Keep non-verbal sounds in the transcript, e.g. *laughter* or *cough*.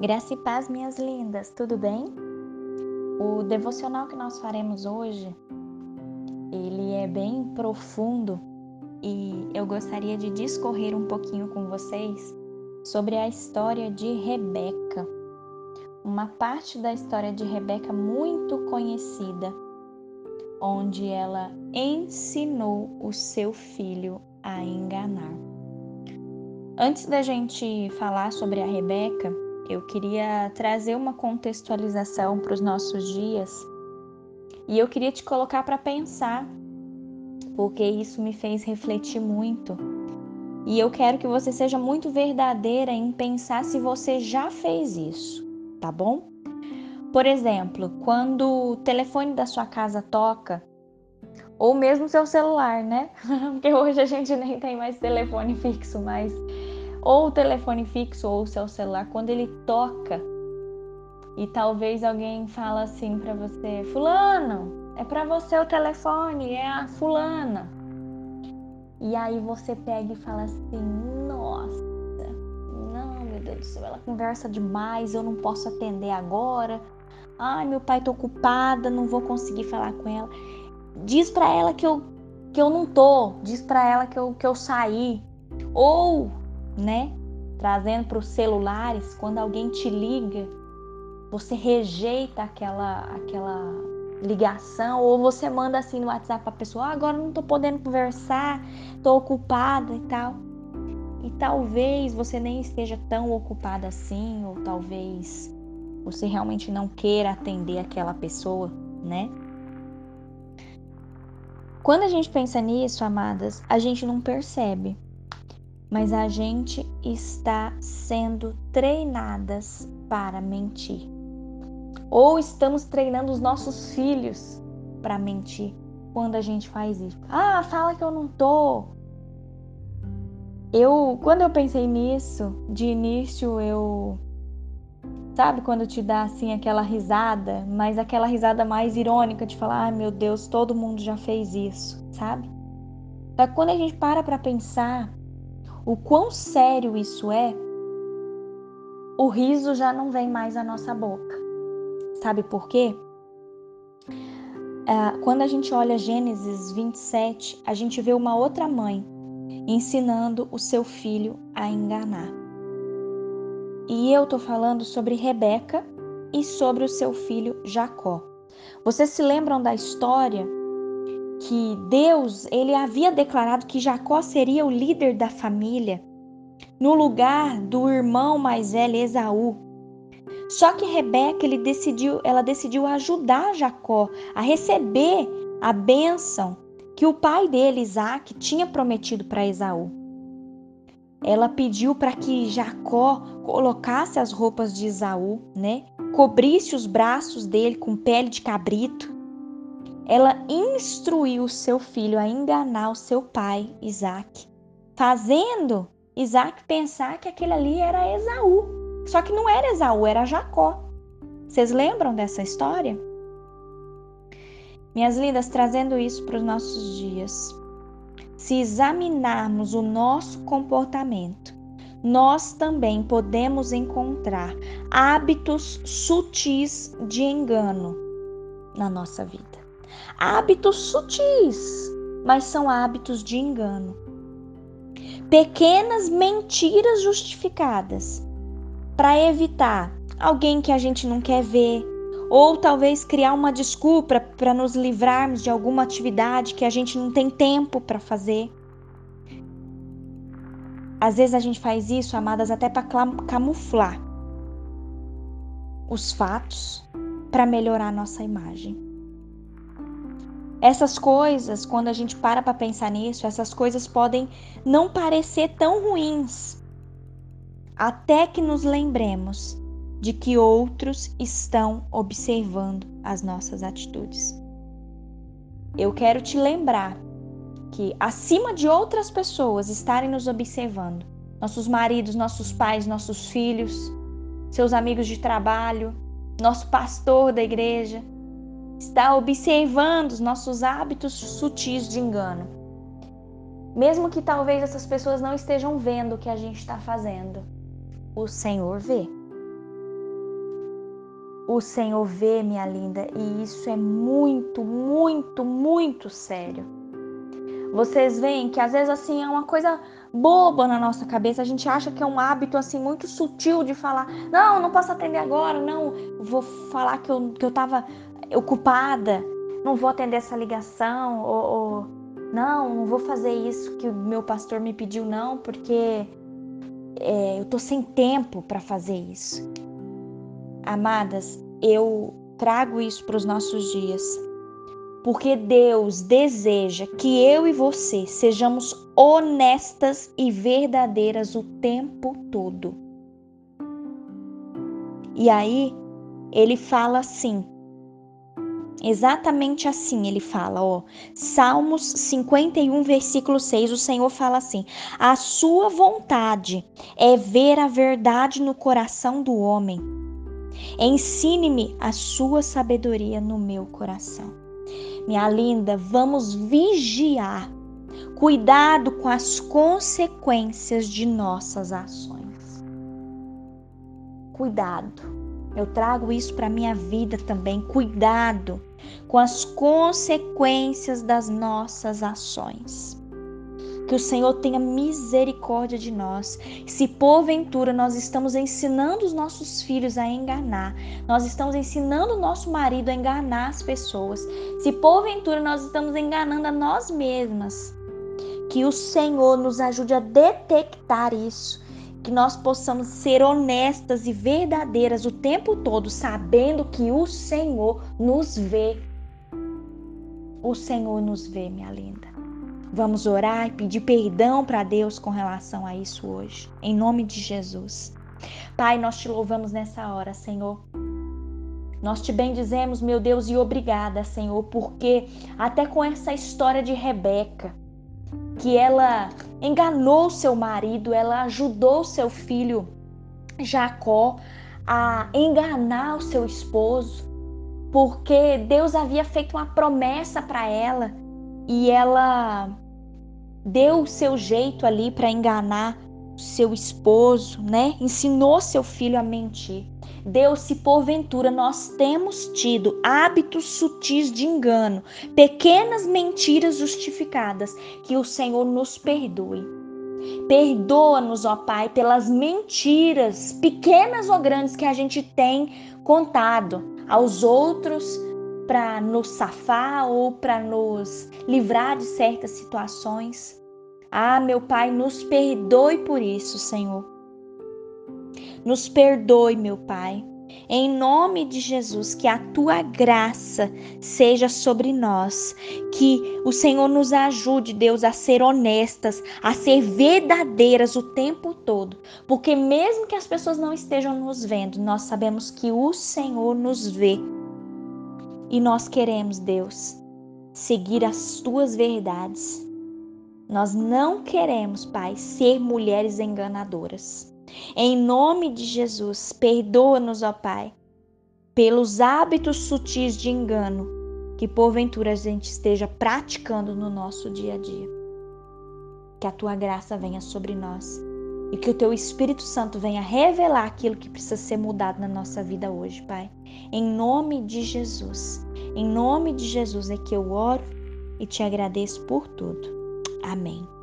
Graça e paz, minhas lindas, tudo bem? O devocional que nós faremos hoje, ele é bem profundo e eu gostaria de discorrer um pouquinho com vocês sobre a história de Rebeca. Uma parte da história de Rebeca muito conhecida, onde ela ensinou o seu filho a enganar. Antes da gente falar sobre a Rebeca, eu queria trazer uma contextualização para os nossos dias e eu queria te colocar para pensar, porque isso me fez refletir muito. E eu quero que você seja muito verdadeira em pensar se você já fez isso, tá bom? Por exemplo, quando o telefone da sua casa toca, ou mesmo seu celular, né? *laughs* Porque hoje a gente nem tem mais telefone fixo, mas ou o telefone fixo ou o seu celular, quando ele toca e talvez alguém fala assim para você, fulano, é para você o telefone, é a fulana. E aí você pega e fala assim, nossa, não, meu Deus do céu, ela conversa demais, eu não posso atender agora. Ai, meu pai tá ocupada, não vou conseguir falar com ela. Diz para ela que eu que eu não tô, diz para ela que eu, que eu saí. Ou né? Trazendo para os celulares, quando alguém te liga, você rejeita aquela aquela ligação ou você manda assim no WhatsApp para a pessoa, ah, agora não estou podendo conversar, estou ocupada e tal. E talvez você nem esteja tão ocupada assim, ou talvez você realmente não queira atender aquela pessoa, né? Quando a gente pensa nisso, amadas, a gente não percebe mas a gente está sendo treinadas para mentir. Ou estamos treinando os nossos filhos para mentir quando a gente faz isso. Ah, fala que eu não tô. Eu, quando eu pensei nisso, de início eu sabe quando te dá assim aquela risada, mas aquela risada mais irônica de falar, ai ah, meu Deus, todo mundo já fez isso, sabe? Só quando a gente para para pensar o quão sério isso é, o riso já não vem mais à nossa boca. Sabe por quê? É, quando a gente olha Gênesis 27, a gente vê uma outra mãe ensinando o seu filho a enganar. E eu tô falando sobre Rebeca e sobre o seu filho Jacó. Vocês se lembram da história que Deus ele havia declarado que Jacó seria o líder da família no lugar do irmão mais velho Esaú. Só que Rebeca ele decidiu, ela decidiu ajudar Jacó a receber a bênção que o pai dele, Isaac, tinha prometido para Esaú. Ela pediu para que Jacó colocasse as roupas de Esaú, né? Cobrisse os braços dele com pele de cabrito ela instruiu seu filho a enganar o seu pai, Isaac, fazendo Isaac pensar que aquele ali era Esaú. Só que não era Esaú, era Jacó. Vocês lembram dessa história? Minhas lindas, trazendo isso para os nossos dias. Se examinarmos o nosso comportamento, nós também podemos encontrar hábitos sutis de engano na nossa vida. Hábitos sutis, mas são hábitos de engano. Pequenas mentiras justificadas para evitar alguém que a gente não quer ver, ou talvez criar uma desculpa para nos livrarmos de alguma atividade que a gente não tem tempo para fazer. Às vezes a gente faz isso, amadas, até para camuflar os fatos para melhorar nossa imagem. Essas coisas, quando a gente para para pensar nisso, essas coisas podem não parecer tão ruins, até que nos lembremos de que outros estão observando as nossas atitudes. Eu quero te lembrar que, acima de outras pessoas estarem nos observando, nossos maridos, nossos pais, nossos filhos, seus amigos de trabalho, nosso pastor da igreja, está observando os nossos hábitos sutis de engano. Mesmo que talvez essas pessoas não estejam vendo o que a gente está fazendo, o Senhor vê. o Senhor vê, minha linda, e isso é muito, muito, muito sério. Vocês veem que às vezes assim é uma coisa boba na nossa cabeça, a gente acha que é um hábito assim muito sutil de falar: "Não, não posso atender agora, não, vou falar que eu que eu tava ocupada, não vou atender essa ligação ou, ou não, não vou fazer isso que o meu pastor me pediu não, porque é, eu tô sem tempo para fazer isso". Amadas, eu trago isso para os nossos dias, porque Deus deseja que eu e você sejamos honestas e verdadeiras o tempo todo. E aí, ele fala assim, exatamente assim ele fala, ó, Salmos 51, versículo 6, o Senhor fala assim: A sua vontade é ver a verdade no coração do homem Ensine-me a sua sabedoria no meu coração. Minha linda, vamos vigiar. Cuidado com as consequências de nossas ações. Cuidado. Eu trago isso para minha vida também. Cuidado com as consequências das nossas ações que o Senhor tenha misericórdia de nós. Se porventura nós estamos ensinando os nossos filhos a enganar, nós estamos ensinando o nosso marido a enganar as pessoas, se porventura nós estamos enganando a nós mesmas, que o Senhor nos ajude a detectar isso, que nós possamos ser honestas e verdadeiras o tempo todo, sabendo que o Senhor nos vê. O Senhor nos vê, minha linda. Vamos orar e pedir perdão para Deus com relação a isso hoje, em nome de Jesus. Pai, nós te louvamos nessa hora, Senhor. Nós te bendizemos, meu Deus, e obrigada, Senhor, porque até com essa história de Rebeca, que ela enganou seu marido, ela ajudou seu filho Jacó a enganar o seu esposo, porque Deus havia feito uma promessa para ela e ela deu o seu jeito ali para enganar seu esposo, né? Ensinou seu filho a mentir. Deus, se porventura nós temos tido hábitos sutis de engano, pequenas mentiras justificadas, que o Senhor nos perdoe. Perdoa-nos, ó Pai, pelas mentiras, pequenas ou grandes, que a gente tem contado aos outros, para nos safar ou para nos livrar de certas situações. Ah, meu Pai, nos perdoe por isso, Senhor. Nos perdoe, meu Pai. Em nome de Jesus, que a tua graça seja sobre nós, que o Senhor nos ajude, Deus, a ser honestas, a ser verdadeiras o tempo todo, porque mesmo que as pessoas não estejam nos vendo, nós sabemos que o Senhor nos vê e nós queremos, Deus, seguir as tuas verdades. Nós não queremos, Pai, ser mulheres enganadoras. Em nome de Jesus, perdoa-nos, ó Pai, pelos hábitos sutis de engano que porventura a gente esteja praticando no nosso dia a dia. Que a tua graça venha sobre nós e que o teu Espírito Santo venha revelar aquilo que precisa ser mudado na nossa vida hoje, Pai. Em nome de Jesus. Em nome de Jesus é que eu oro e te agradeço por tudo. Amém.